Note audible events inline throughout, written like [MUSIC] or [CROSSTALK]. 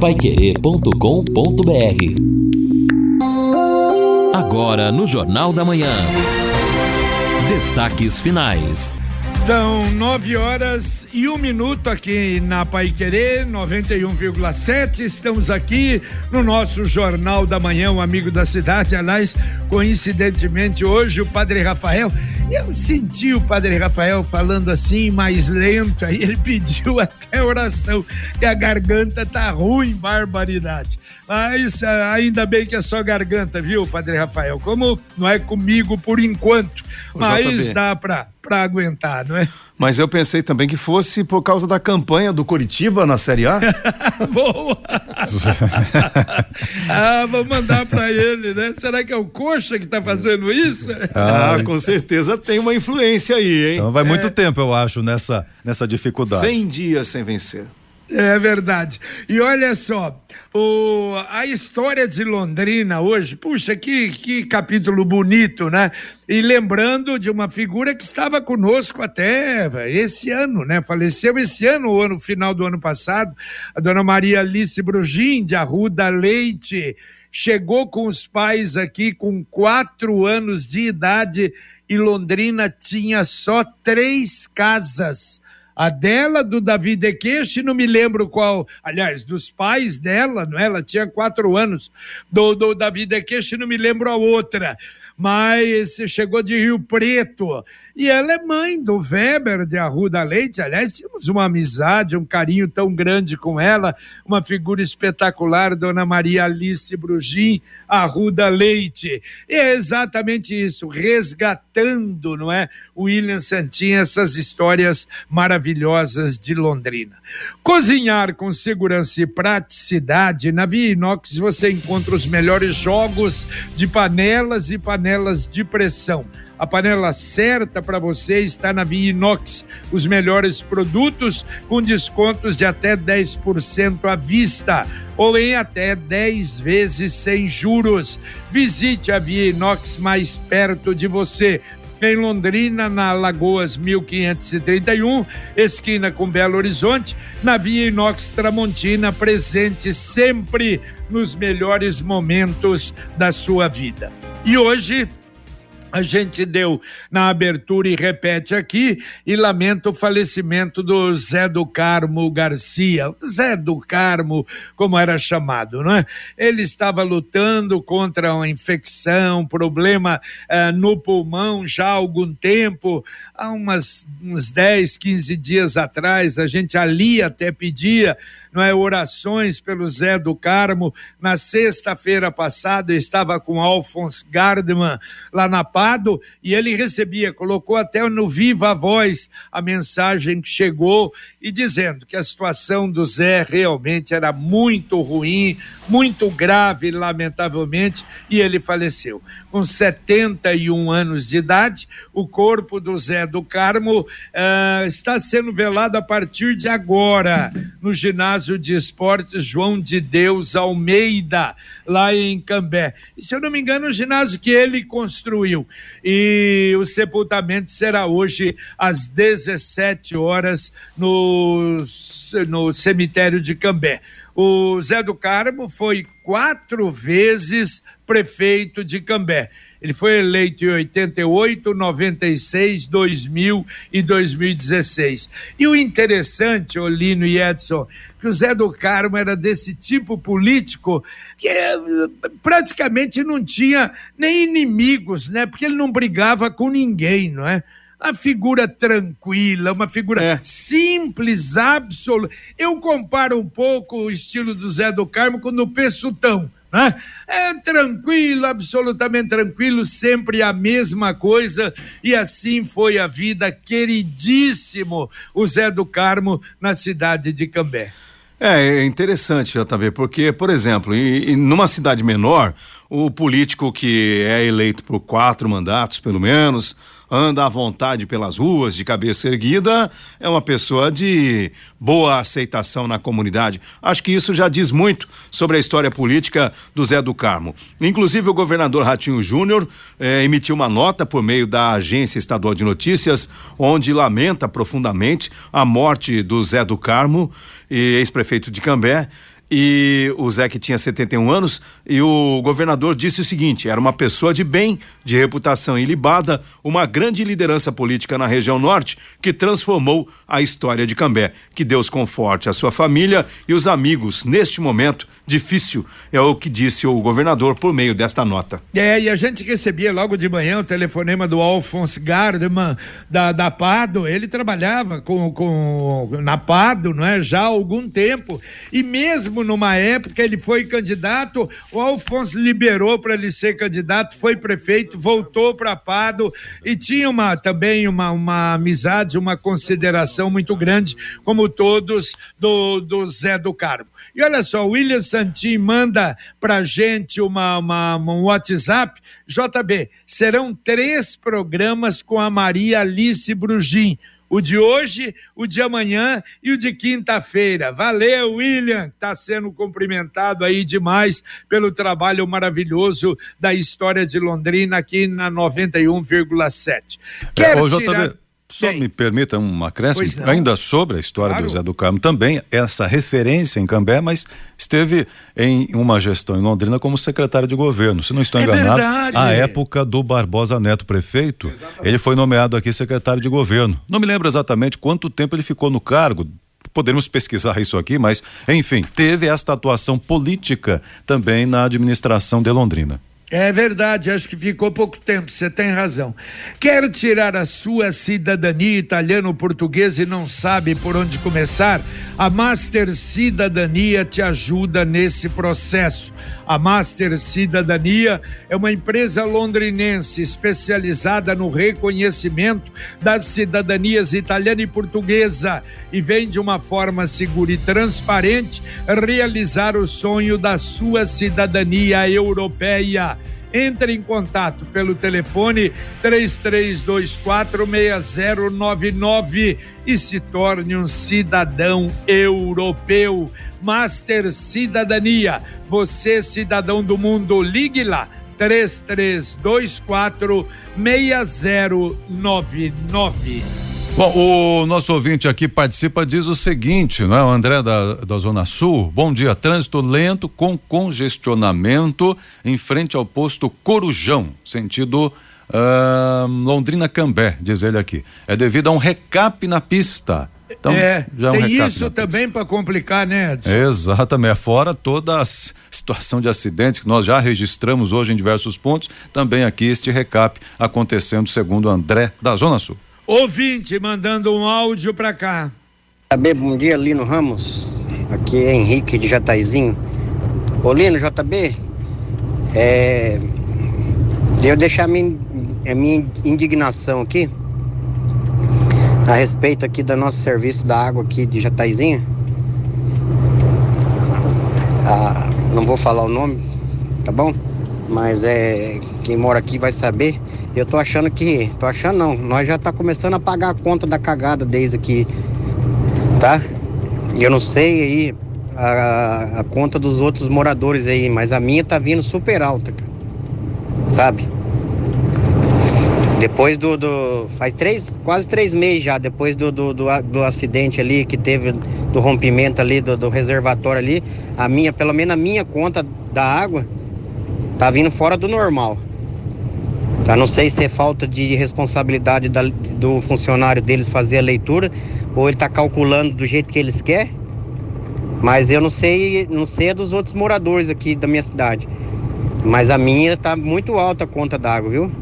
Paiquerê.com.br Agora no Jornal da Manhã. Destaques finais. São nove horas e um minuto aqui na Pai Querer 91,7. Estamos aqui no nosso Jornal da Manhã, o amigo da cidade. Aliás, coincidentemente, hoje o Padre Rafael. Eu senti o Padre Rafael falando assim, mais lento, aí ele [LAUGHS] pediu até oração, que a garganta tá ruim, barbaridade. Mas ah, ainda bem que é só garganta, viu, Padre Rafael? Como não é comigo por enquanto, mas dá pra, pra aguentar, não é? Mas eu pensei também que fosse por causa da campanha do Curitiba na Série A. [LAUGHS] Boa! [LAUGHS] ah, vou mandar para ele, né? Será que é o Coxa que tá fazendo isso? Ah, com certeza tem uma influência aí, hein? Então vai muito é... tempo, eu acho, nessa, nessa dificuldade. 100 dias sem vencer. É verdade. E olha só, o, a história de Londrina hoje, puxa, que, que capítulo bonito, né? E lembrando de uma figura que estava conosco até esse ano, né? Faleceu esse ano, ou no final do ano passado, a dona Maria Alice Brugin, de Arruda Leite, chegou com os pais aqui com quatro anos de idade e Londrina tinha só três casas a dela, do Davi Dequeche, não me lembro qual, aliás, dos pais dela, não é? Ela tinha quatro anos, do, do Davi Dequeche, não me lembro a outra, mas chegou de Rio Preto, e ela é mãe do Weber de Arruda Leite. Aliás, tínhamos uma amizade, um carinho tão grande com ela, uma figura espetacular, Dona Maria Alice Brugim Arruda Leite. E é exatamente isso, resgatando, não é, William Santinha, essas histórias maravilhosas de Londrina. Cozinhar com segurança e praticidade, na Via Inox você encontra os melhores jogos de panelas e panelas de pressão a panela certa para você está na Via Inox. Os melhores produtos com descontos de até 10% à vista ou em até 10 vezes sem juros. Visite a Via Inox mais perto de você em Londrina, na Lagoas 1531, esquina com Belo Horizonte, na Via Inox Tramontina, presente sempre nos melhores momentos da sua vida. E hoje a gente deu na abertura e repete aqui e lamenta o falecimento do Zé do Carmo Garcia, Zé do Carmo, como era chamado, não é? Ele estava lutando contra uma infecção, problema eh, no pulmão já há algum tempo, há umas, uns 10, 15 dias atrás, a gente ali até pedia não é, orações pelo Zé do Carmo. Na sexta-feira passada eu estava com Alphonse Gardman lá na Pado e ele recebia, colocou até no Viva Voz a mensagem que chegou e dizendo que a situação do Zé realmente era muito ruim, muito grave, lamentavelmente, e ele faleceu. Com 71 anos de idade, o corpo do Zé do Carmo uh, está sendo velado a partir de agora, no ginásio de esportes João de Deus Almeida, lá em Cambé. E se eu não me engano, o ginásio que ele construiu. E o sepultamento será hoje às 17 horas no, no cemitério de Cambé. O Zé do Carmo foi quatro vezes prefeito de Cambé. Ele foi eleito em 88, 96, 2000 e 2016. E o interessante, Olino e Edson, que o Zé do Carmo era desse tipo político que eh, praticamente não tinha nem inimigos, né? Porque ele não brigava com ninguém, não é? Uma figura tranquila, uma figura é. simples, absoluta. Eu comparo um pouco o estilo do Zé do Carmo com o do Pessutão né? É tranquilo, absolutamente tranquilo, sempre a mesma coisa, e assim foi a vida, queridíssimo o Zé do Carmo na cidade de Cambé. É, é interessante, JB, porque, por exemplo, em, em, numa cidade menor, o político que é eleito por quatro mandatos, pelo menos, anda à vontade pelas ruas, de cabeça erguida, é uma pessoa de boa aceitação na comunidade. Acho que isso já diz muito sobre a história política do Zé do Carmo. Inclusive, o governador Ratinho Júnior eh, emitiu uma nota por meio da Agência Estadual de Notícias, onde lamenta profundamente a morte do Zé do Carmo, ex-prefeito de Cambé e o Zé que tinha 71 anos, e o governador disse o seguinte: era uma pessoa de bem, de reputação ilibada, uma grande liderança política na região norte, que transformou a história de Cambé. Que Deus conforte a sua família e os amigos neste momento difícil, é o que disse o governador por meio desta nota. É, e a gente recebia logo de manhã o telefonema do Alphonse Gardman, da, da Pado, ele trabalhava com, com, na Pado, não é, já há algum tempo, e mesmo numa época ele foi candidato, o Alfonso liberou para ele ser candidato, foi prefeito, voltou para Pado e tinha uma também uma, uma amizade, uma consideração muito grande, como todos do, do Zé do Carmo. E olha só, o William Santin manda pra gente uma, uma, um WhatsApp. JB, serão três programas com a Maria Alice Brugim. O de hoje, o de amanhã e o de quinta-feira. Valeu, William, está sendo cumprimentado aí demais pelo trabalho maravilhoso da história de Londrina aqui na 91,7. Quero é, tirar... Só Bem, me permita um acréscimo, ainda sobre a história claro. do Zé do Carmo, também essa referência em Cambé, mas esteve em uma gestão em Londrina como secretário de governo. Se não estou é enganado, verdade. a época do Barbosa Neto prefeito, Exatamente. ele foi nomeado aqui secretário de governo. Não me lembro exatamente quanto tempo ele ficou no cargo, podemos pesquisar isso aqui, mas, enfim, teve esta atuação política também na administração de Londrina. É verdade, acho que ficou pouco tempo, você tem razão. Quero tirar a sua cidadania italiano-portuguesa e não sabe por onde começar? A Master Cidadania te ajuda nesse processo. A Master Cidadania é uma empresa londrinense especializada no reconhecimento das cidadanias italiana e portuguesa e vem de uma forma segura e transparente realizar o sonho da sua cidadania europeia. Entre em contato pelo telefone 33246099 e se torne um cidadão europeu. Master Cidadania. Você, cidadão do mundo, ligue lá. 3324 6099. Bom, o nosso ouvinte aqui participa, diz o seguinte, não é? O André da, da Zona Sul. Bom dia, trânsito lento com congestionamento em frente ao posto Corujão, sentido uh, Londrina Cambé, diz ele aqui. É devido a um recap na pista. Então, é, já é um tem isso também para complicar, né, Edson? Exatamente, fora toda a situação de acidente que nós já registramos hoje em diversos pontos, também aqui este recap acontecendo segundo André da Zona Sul. Ouvinte mandando um áudio para cá. JB, bom dia, Lino Ramos. Aqui é Henrique de Jataizinho. Ô Lino, JB, é. Eu deixar a minha, a minha indignação aqui a respeito aqui do nosso serviço da água aqui de Jataizinho. Ah, não vou falar o nome, tá bom? Mas é quem mora aqui vai saber. Eu tô achando que. Tô achando não. Nós já tá começando a pagar a conta da cagada desde aqui. Tá? Eu não sei aí a, a conta dos outros moradores aí, mas a minha tá vindo super alta. Sabe? Depois do, do. Faz três, quase três meses já, depois do, do, do, do acidente ali que teve, do rompimento ali, do, do reservatório ali, a minha, pelo menos a minha conta da água, tá vindo fora do normal. Tá? Não sei se é falta de responsabilidade da, do funcionário deles fazer a leitura ou ele está calculando do jeito que eles querem. Mas eu não sei, não sei a dos outros moradores aqui da minha cidade. Mas a minha tá muito alta a conta d'água, viu?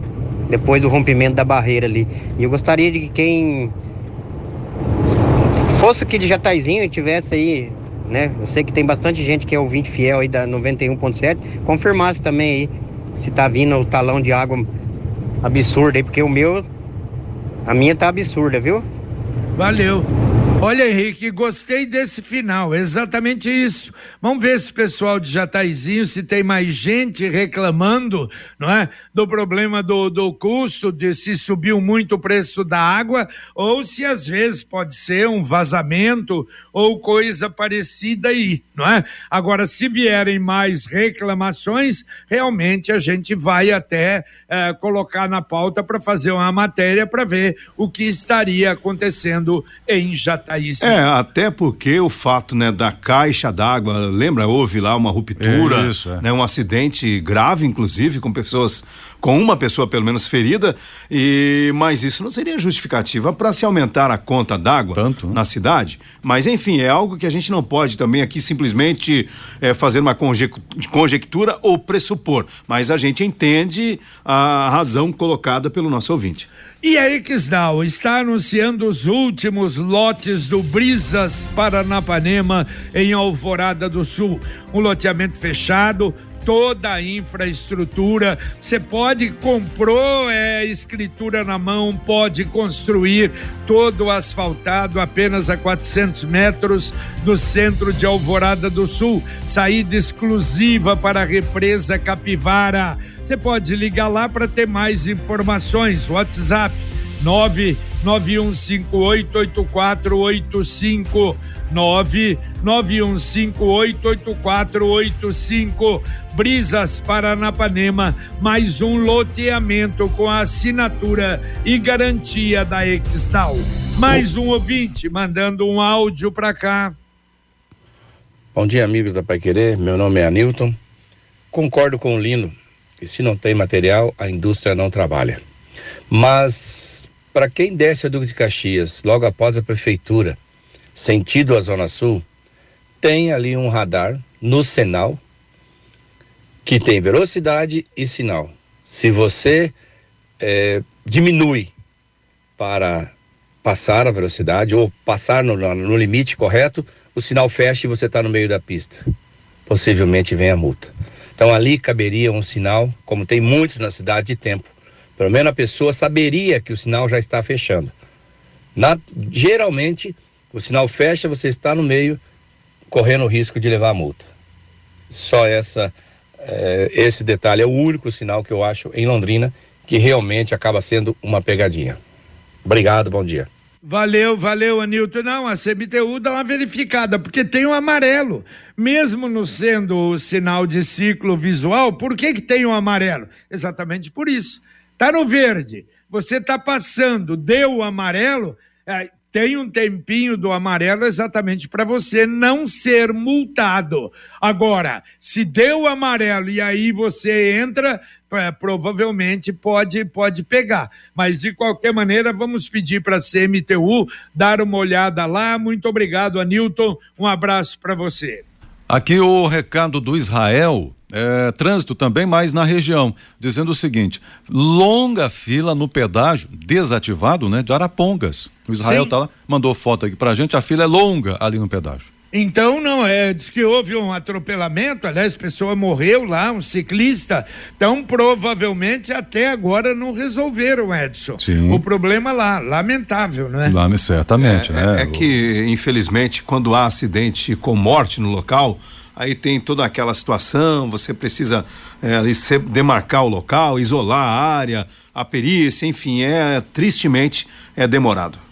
Depois do rompimento da barreira ali. E eu gostaria de que quem fosse aqui de Jataizinho e tivesse aí, né? Eu sei que tem bastante gente que é ouvinte fiel aí da 91.7, confirmasse também aí se tá vindo o talão de água absurda aí, porque o meu, a minha tá absurda, viu? Valeu. Olha, Henrique, gostei desse final, exatamente isso. Vamos ver se o pessoal de Jataizinho, se tem mais gente reclamando, não é? Do problema do, do custo, de se subiu muito o preço da água, ou se às vezes pode ser um vazamento ou coisa parecida aí, não é? Agora, se vierem mais reclamações, realmente a gente vai até eh, colocar na pauta para fazer uma matéria para ver o que estaria acontecendo em Jataizinho. É, até porque o fato, né, da caixa d'água, lembra, houve lá uma ruptura, Isso, é. né, um acidente grave, inclusive, com pessoas, com uma pessoa pelo menos ferida, e mas isso não seria justificativa para se aumentar a conta d'água Tanto, né? na cidade. Mas enfim, é algo que a gente não pode também aqui simplesmente é, fazer uma conjectura ou pressupor, mas a gente entende a razão colocada pelo nosso ouvinte. E a Exdal está anunciando os últimos lotes do Brisas Paranapanema em Alvorada do Sul. Um loteamento fechado, toda a infraestrutura. Você pode comprou é, escritura na mão, pode construir todo asfaltado apenas a 400 metros do centro de Alvorada do Sul. Saída exclusiva para a represa Capivara. Você pode ligar lá para ter mais informações. WhatsApp 991588485 991588485 Brisas Paranapanema, mais um loteamento com a assinatura e garantia da Extal. Mais um ouvinte mandando um áudio para cá. Bom dia, amigos da Pai Querer. Meu nome é Anilton. Concordo com o Lino que se não tem material, a indústria não trabalha. Mas para quem desce a Duque de Caxias, logo após a prefeitura, sentido a Zona Sul, tem ali um radar no sinal que tem velocidade e sinal. Se você é, diminui para passar a velocidade ou passar no, no limite correto, o sinal fecha e você está no meio da pista. Possivelmente vem a multa. Então ali caberia um sinal, como tem muitos na cidade de tempo. Pelo menos a pessoa saberia que o sinal já está fechando. Na, geralmente, o sinal fecha, você está no meio, correndo o risco de levar a multa. Só essa, é, esse detalhe é o único sinal que eu acho em Londrina que realmente acaba sendo uma pegadinha. Obrigado, bom dia. Valeu, valeu, Anilton. Não, a CBTU dá uma verificada, porque tem o um amarelo. Mesmo não sendo o sinal de ciclo visual, por que, que tem o um amarelo? Exatamente por isso. Tá no verde, você tá passando, deu o amarelo, é, tem um tempinho do amarelo exatamente para você não ser multado. Agora, se deu amarelo e aí você entra, é, provavelmente pode, pode pegar. Mas, de qualquer maneira, vamos pedir para a CMTU dar uma olhada lá. Muito obrigado, Anilton. Um abraço para você. Aqui o recado do Israel. É, trânsito também, mas na região, dizendo o seguinte: longa fila no pedágio desativado, né, de Arapongas. O Israel Sim. tá lá, mandou foto aqui pra gente, a fila é longa ali no pedágio. Então, não, é, diz que houve um atropelamento, aliás, pessoa morreu lá, um ciclista, então provavelmente até agora não resolveram, Edson. Sim. O problema lá, lamentável, não é? Lá, certamente, é, né? É, é que, infelizmente, quando há acidente com morte no local, aí tem toda aquela situação, você precisa é, demarcar o local, isolar a área, a perícia, enfim, é tristemente é demorado.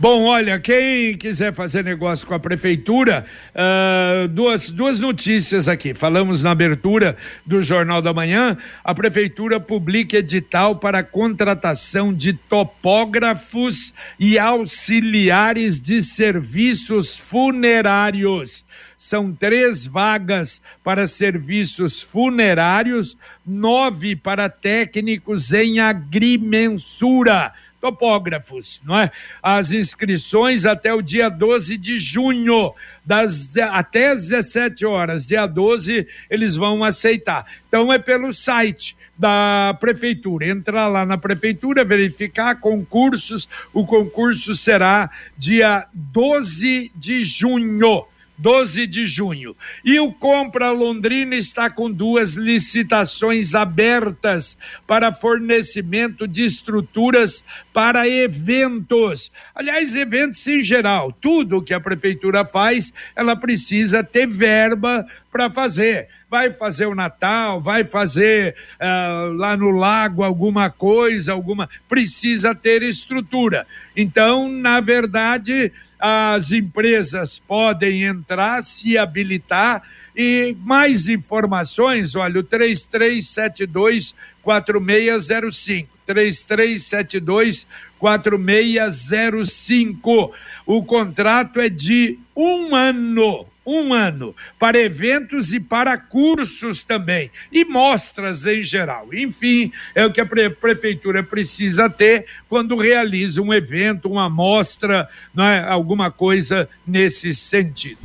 Bom, olha, quem quiser fazer negócio com a prefeitura, uh, duas, duas notícias aqui. Falamos na abertura do Jornal da Manhã. A prefeitura publica edital para contratação de topógrafos e auxiliares de serviços funerários. São três vagas para serviços funerários, nove para técnicos em agrimensura topógrafos, não é? As inscrições até o dia 12 de junho, das até as 17 horas, dia 12, eles vão aceitar. Então é pelo site da prefeitura. Entra lá na prefeitura, verificar concursos. O concurso será dia 12 de junho. 12 de junho. E o Compra Londrina está com duas licitações abertas para fornecimento de estruturas para eventos. Aliás, eventos em geral. Tudo que a prefeitura faz, ela precisa ter verba para fazer. Vai fazer o Natal, vai fazer uh, lá no lago alguma coisa, alguma. Precisa ter estrutura. Então, na verdade, as empresas podem entrar, se habilitar e mais informações, olha, o 3372 4605. 3372 4605. O contrato é de um ano um ano, para eventos e para cursos também, e mostras em geral. Enfim, é o que a pre prefeitura precisa ter quando realiza um evento, uma mostra, é? alguma coisa nesse sentido.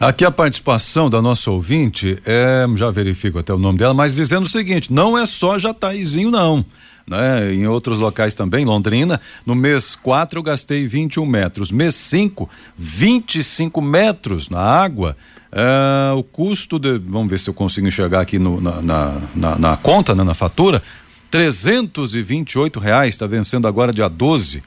Aqui a participação da nossa ouvinte, é, já verifico até o nome dela, mas dizendo o seguinte: não é só Jataizinho, não. Né? Em outros locais também, Londrina, no mês 4 eu gastei 21 metros, mês 5, 25 metros na água. É, o custo de, vamos ver se eu consigo enxergar aqui no, na, na, na, na, conta, né, na fatura, 328 reais, está vencendo agora dia 12.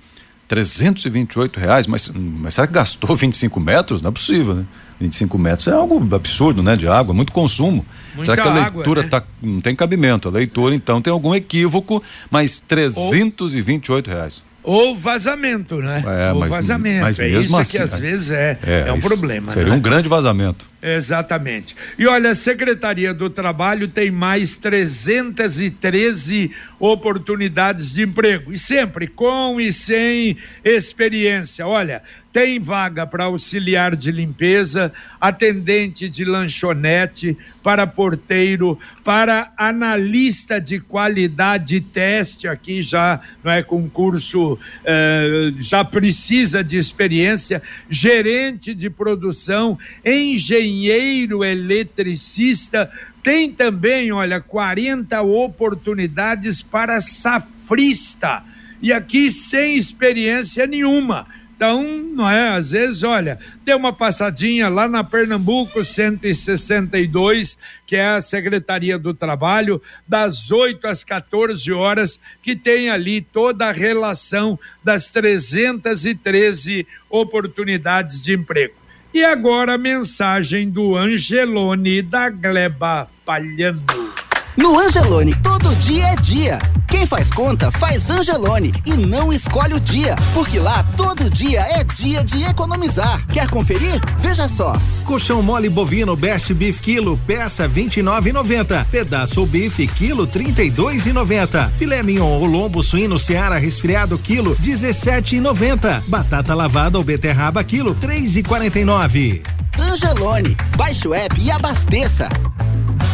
328 reais, mas, mas será que gastou 25 metros? Não é possível, né? 25 metros é algo absurdo, né? De água, muito consumo. Muita Será que a leitura água, né? tá, não tem cabimento? A leitura, então, tem algum equívoco, mas 328 Ou... reais. Ou vazamento, né? É, Ou mas, vazamento. Mas é isso assim, que às vezes é, é, é um problema. Seria né? um grande vazamento. Exatamente. E olha, a Secretaria do Trabalho tem mais 313 oportunidades de emprego. E sempre com e sem experiência. Olha, tem vaga para auxiliar de limpeza, atendente de lanchonete, para porteiro, para analista de qualidade teste, aqui já não é concurso, eh, já precisa de experiência, gerente de produção, engenheiro eletricista, tem também, olha, 40 oportunidades para safrista. E aqui sem experiência nenhuma então, não é? Às vezes, olha, dê uma passadinha lá na Pernambuco 162, que é a Secretaria do Trabalho, das 8 às 14 horas, que tem ali toda a relação das 313 oportunidades de emprego. E agora a mensagem do Angelone da Gleba Palhando. No Angelone, todo dia é dia. Quem faz conta, faz Angelone e não escolhe o dia, porque lá todo dia é dia de economizar. Quer conferir? Veja só. Colchão mole bovino Best Beef quilo, peça 29,90. Pedaço bife quilo 32,90. Filé mignon ou lombo suíno Seara resfriado quilo 17,90. Batata lavada ou beterraba quilo 3,49. Angelone, baixe o app e abasteça.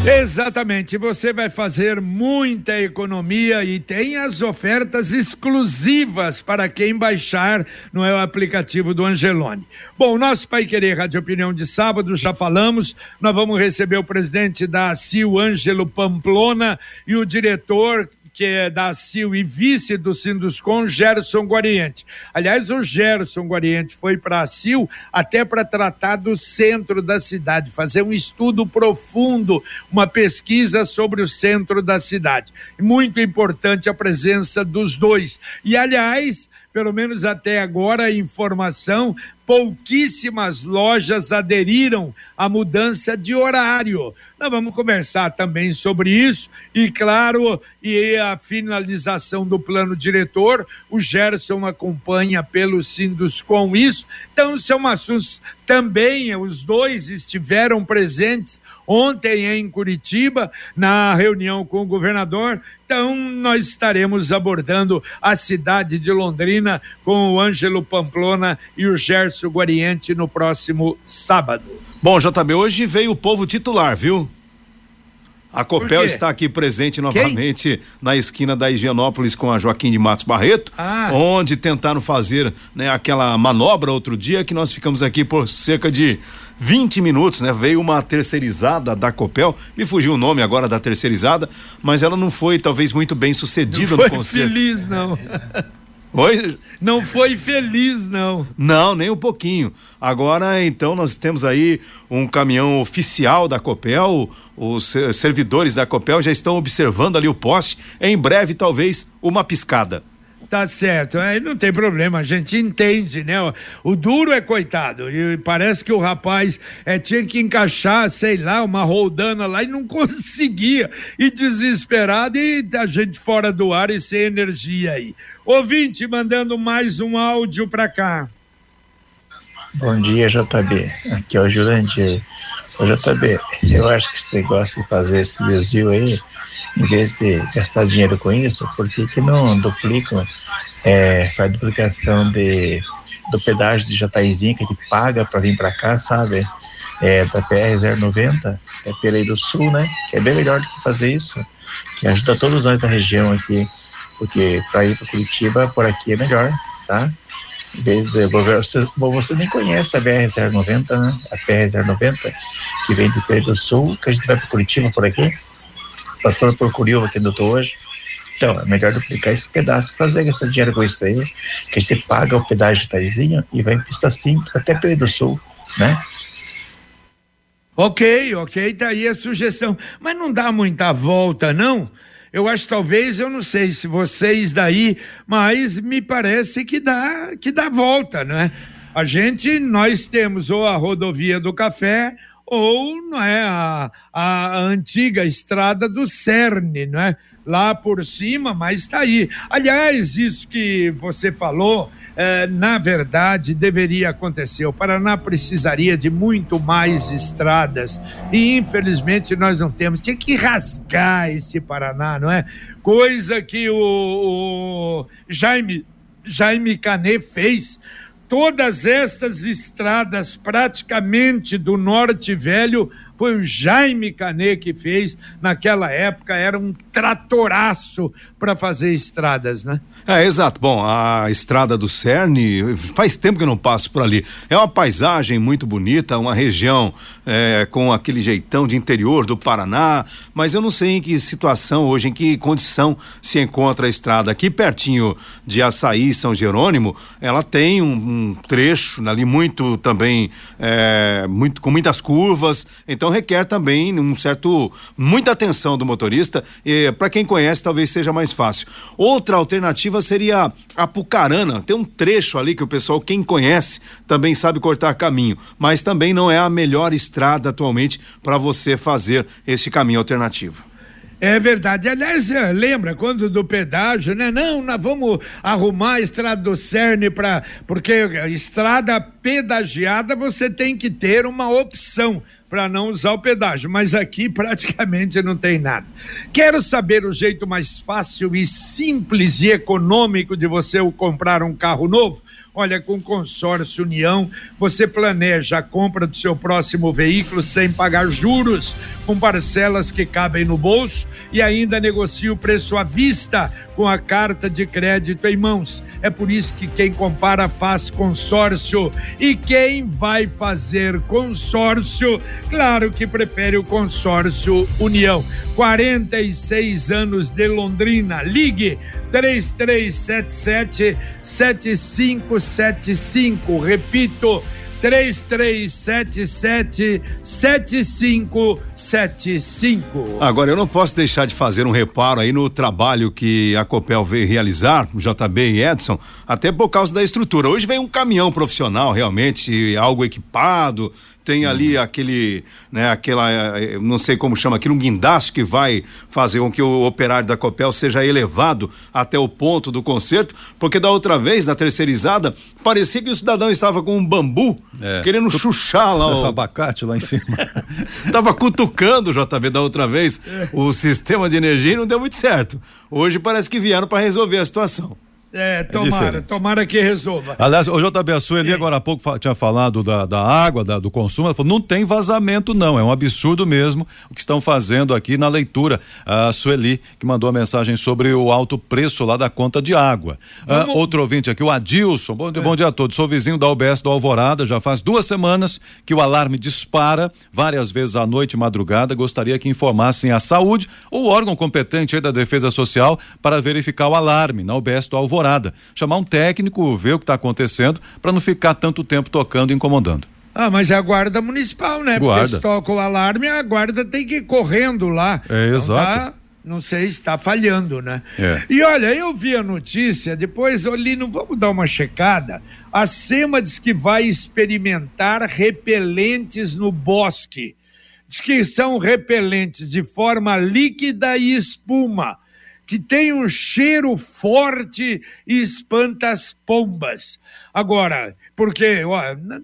Exatamente, você vai fazer muita economia e tem as ofertas exclusivas para quem baixar no é aplicativo do Angelone. Bom, nosso Pai Querer Rádio Opinião de sábado, já falamos, nós vamos receber o presidente da CIO, Ângelo Pamplona, e o diretor que é da CIL e vice do Sinduscom, Gerson Guariente. Aliás, o Gerson Guariente foi para a CIL até para tratar do centro da cidade, fazer um estudo profundo, uma pesquisa sobre o centro da cidade. Muito importante a presença dos dois. E, aliás, pelo menos até agora, a informação pouquíssimas lojas aderiram à mudança de horário. Nós vamos conversar também sobre isso e, claro, e a finalização do plano diretor. O Gerson acompanha pelo Sindos com isso. Então, são assuntos também, os dois estiveram presentes ontem em Curitiba, na reunião com o governador. Então, nós estaremos abordando a cidade de Londrina com o Ângelo Pamplona e o Gerson Guariente no próximo sábado. Bom, JB, hoje veio o povo titular, viu? A Copel está aqui presente novamente Quem? na esquina da Higienópolis com a Joaquim de Matos Barreto, ah. onde tentaram fazer né, aquela manobra outro dia que nós ficamos aqui por cerca de 20 minutos, né? Veio uma terceirizada da Copel, me fugiu o nome agora da terceirizada, mas ela não foi talvez muito bem sucedida não no concerto. feliz não. [LAUGHS] Oi? Não foi feliz, não. Não, nem um pouquinho. Agora, então, nós temos aí um caminhão oficial da Copel, os servidores da Copel já estão observando ali o poste. Em breve, talvez, uma piscada. Tá certo, aí não tem problema, a gente entende, né? O, duro é coitado, e parece que o rapaz é, tinha que encaixar, sei lá, uma roldana lá e não [LAUGHS] conseguia, e desesperado, e a gente fora do ar e sem energia aí. Ouvinte mandando mais um áudio pra cá. Bom dia, JB. Aqui é o Jurandir. Ô, JB, eu acho que esse negócio de fazer esse desvio aí, em vez de gastar dinheiro com isso, por que, que não duplicam, é, faz duplicação de, do pedágio de Jataizinho que gente paga para vir para cá, sabe? É, da PR-090, é Pelei do Sul, né? Que é bem melhor do que fazer isso, que ajuda todos nós da região aqui, porque para ir para Curitiba, por aqui é melhor, tá? Desde você, você nem conhece a BR-090, né? A BR-090, que vem do Pedro do Sul, que a gente vai para Curitiba por aqui, passando por Curitiba que eu tô hoje. Então, é melhor duplicar esse pedaço, fazer essa dinheiro com isso aí, que a gente paga o pedágio de Taizinho e vai em simples até Pedro do Sul, né? Ok, ok, tá aí a sugestão. Mas não dá muita volta, não? Eu acho talvez, eu não sei se vocês daí, mas me parece que dá que dá volta, não é? A gente, nós temos ou a rodovia do café ou não é a, a antiga estrada do Cerne, não é? Lá por cima, mas está aí. Aliás, isso que você falou é, na verdade, deveria acontecer. O Paraná precisaria de muito mais estradas e, infelizmente, nós não temos. Tinha que rasgar esse Paraná, não é? Coisa que o, o Jaime, Jaime Canet fez. Todas estas estradas, praticamente do Norte Velho, foi o Jaime Canet que fez. Naquela época era um tratoraço para fazer estradas, né? É, exato. Bom, a estrada do Cerne, faz tempo que eu não passo por ali. É uma paisagem muito bonita, uma região é, com aquele jeitão de interior do Paraná, mas eu não sei em que situação hoje, em que condição se encontra a estrada. Aqui pertinho de Açaí, São Jerônimo, ela tem um, um trecho ali muito também, é, muito, com muitas curvas, então requer também um certo, muita atenção do motorista. Para quem conhece, talvez seja mais fácil. Outra alternativa alternativa seria Apucarana. Tem um trecho ali que o pessoal, quem conhece, também sabe cortar caminho, mas também não é a melhor estrada atualmente para você fazer esse caminho alternativo. É verdade. Aliás, é, lembra quando do pedágio, né? Não, nós vamos arrumar a estrada do Cerne para. Porque estrada pedagiada você tem que ter uma opção para não usar o pedágio, mas aqui [LAUGHS] praticamente não tem nada. Quero saber o jeito mais fácil e simples e econômico de você comprar um carro novo? Olha, com consórcio União, você planeja a compra do seu próximo veículo sem pagar juros, com parcelas que cabem no bolso e ainda negocia o preço à vista com a carta de crédito em mãos. É por isso que quem compara faz consórcio. E quem vai fazer consórcio, claro que prefere o consórcio União. 46 anos de Londrina. Ligue 3377 7575. Repito, 3377 7575. Agora, eu não posso deixar de fazer um reparo aí no trabalho que a Copel veio realizar, JB e Edson, até por causa da estrutura. Hoje vem um caminhão profissional, realmente, algo equipado, tem ali uhum. aquele, né, aquela, eh, não sei como chama aquilo, um guindaste que vai fazer com que o operário da Copel seja elevado até o ponto do concerto, porque da outra vez, na terceirizada, parecia que o cidadão estava com um bambu, é. querendo tu... chuchar lá [LAUGHS] o... abacate lá em cima. [LAUGHS] Tava cutucando, JB, da outra vez, é. o sistema de energia e não deu muito certo. Hoje parece que vieram para resolver a situação. É, é, tomara, é tomara que resolva. Aliás, o JB, a Sueli agora há pouco tinha falado da, da água, da, do consumo, ela falou, não tem vazamento não, é um absurdo mesmo o que estão fazendo aqui na leitura. A Sueli, que mandou a mensagem sobre o alto preço lá da conta de água. Ah, Vamos... Ah, outro ouvinte aqui, o Adilson, bom, é. bom dia a todos, sou vizinho da UBS do Alvorada, já faz duas semanas que o alarme dispara várias vezes à noite e madrugada, gostaria que informassem a saúde ou o órgão competente da Defesa Social para verificar o alarme na UBS do Alvorada alvorada. Chamar um técnico, ver o que está acontecendo, para não ficar tanto tempo tocando e incomodando. Ah, mas é a guarda municipal, né? Guarda. Porque se toca o alarme, a guarda tem que ir correndo lá. É, exato. Não, tá, não sei se está falhando, né? É. E olha, eu vi a notícia, depois eu li, não vamos dar uma checada. A SEMA diz que vai experimentar repelentes no bosque. Diz que são repelentes de forma líquida e espuma que tem um cheiro forte e espanta as pombas. Agora, porque ó,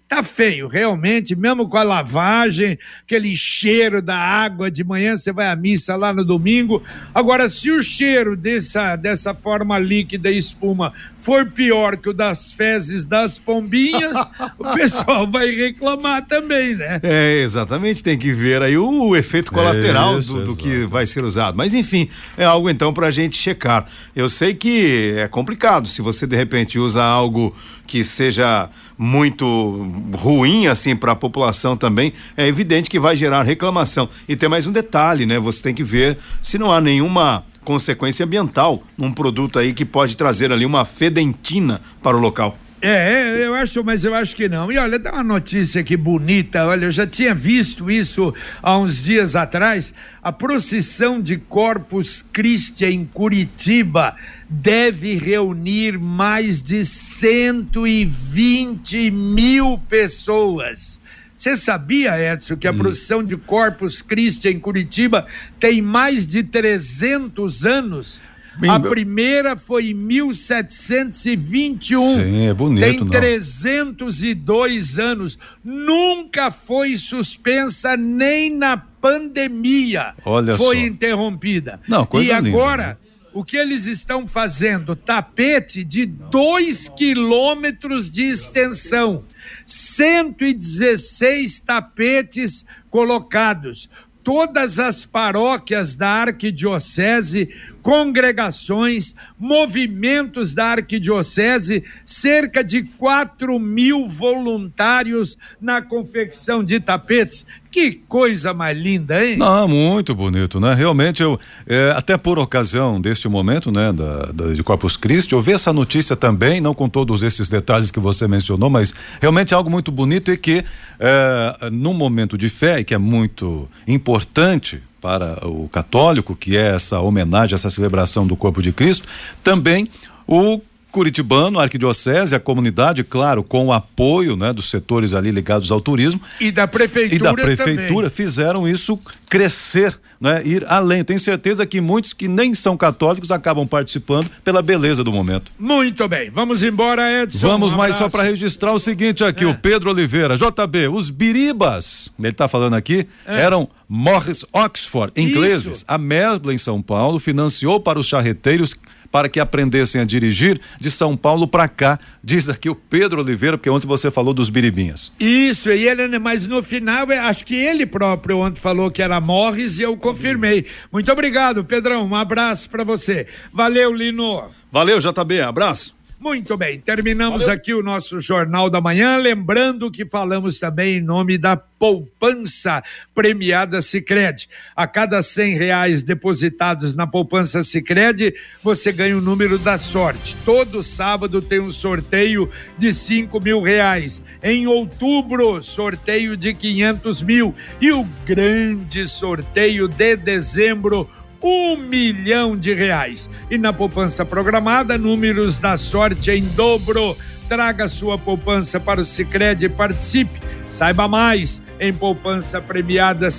tá feio, realmente, mesmo com a lavagem, aquele cheiro da água de manhã, você vai à missa lá no domingo. Agora, se o cheiro dessa, dessa forma líquida e espuma for pior que o das fezes das pombinhas, [LAUGHS] o pessoal vai reclamar também, né? É, exatamente, tem que ver aí o efeito colateral Isso, do, do que vai ser usado. Mas enfim, é algo então para a gente checar. Eu sei que é complicado se você de repente usa algo que seja muito ruim assim para a população também, é evidente que vai gerar reclamação. E tem mais um detalhe, né? Você tem que ver se não há nenhuma consequência ambiental num produto aí que pode trazer ali uma fedentina para o local. É, é, eu acho, mas eu acho que não. E olha, dá uma notícia aqui bonita. Olha, eu já tinha visto isso há uns dias atrás. A procissão de Corpus Christi em Curitiba deve reunir mais de 120 mil pessoas. Você sabia, Edson, que a hum. procissão de Corpus Christi em Curitiba tem mais de 300 anos? A primeira foi em 1721. Sim, é bonito. Tem 302 não. anos. Nunca foi suspensa nem na pandemia. Olha foi só. interrompida. Não, coisa e linda, agora né? o que eles estão fazendo? Tapete de 2 quilômetros de extensão. 116 tapetes colocados. Todas as paróquias da arquidiocese congregações, movimentos da arquidiocese, cerca de 4 mil voluntários na confecção de tapetes. Que coisa mais linda, hein? Não, muito bonito, né? Realmente, eu, é, até por ocasião deste momento, né, da, da, de Corpus Christi, eu vi essa notícia também, não com todos esses detalhes que você mencionou, mas realmente é algo muito bonito e que, é, num momento de fé, e que é muito importante para o católico, que é essa homenagem, essa celebração do corpo de Cristo, também o Curitibano, arquidiocese, a comunidade, claro, com o apoio né, dos setores ali ligados ao turismo. E da prefeitura. E da prefeitura também. fizeram isso crescer, né, ir além. Tenho certeza que muitos que nem são católicos acabam participando pela beleza do momento. Muito bem. Vamos embora, Edson. Vamos um mais só para registrar o seguinte aqui: é. o Pedro Oliveira, JB, os biribas, ele está falando aqui, é. eram Morris Oxford, ingleses. Isso. A Mesbla, em São Paulo, financiou para os charreteiros para que aprendessem a dirigir de São Paulo para cá, diz aqui o Pedro Oliveira, porque ontem você falou dos biribinhas. Isso, e ele, mas no final, acho que ele próprio ontem falou que era Morris e eu confirmei. Muito obrigado, Pedrão, um abraço para você. Valeu, Lino. Valeu, JB, abraço. Muito bem, terminamos Valeu. aqui o nosso Jornal da Manhã, lembrando que falamos também em nome da poupança premiada Sicredi. A cada cem reais depositados na poupança Sicredi, você ganha o número da sorte. Todo sábado tem um sorteio de cinco mil reais. Em outubro, sorteio de quinhentos mil e o grande sorteio de dezembro um milhão de reais. E na poupança programada, números da sorte em dobro. Traga sua poupança para o Sicredi e participe. Saiba mais em poupança premiada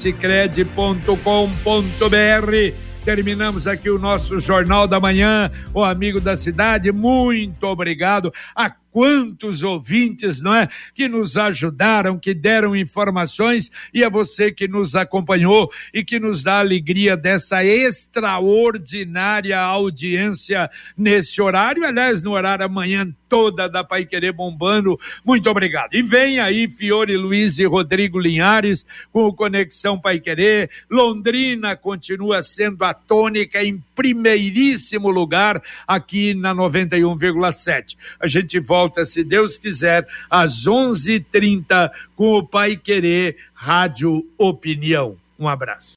Terminamos aqui o nosso Jornal da Manhã, o amigo da cidade. Muito obrigado a quantos ouvintes, não é? Que nos ajudaram, que deram informações e a você que nos acompanhou e que nos dá alegria dessa extraordinária audiência nesse horário, aliás, no horário amanhã toda da Pai Querer bombando. Muito obrigado. E vem aí Fiore Luiz e Rodrigo Linhares com o Conexão Pai Querer. Londrina continua sendo a tônica em primeiríssimo lugar aqui na 91,7. A gente volta, se Deus quiser, às 11:30 com o Pai Querer Rádio Opinião. Um abraço.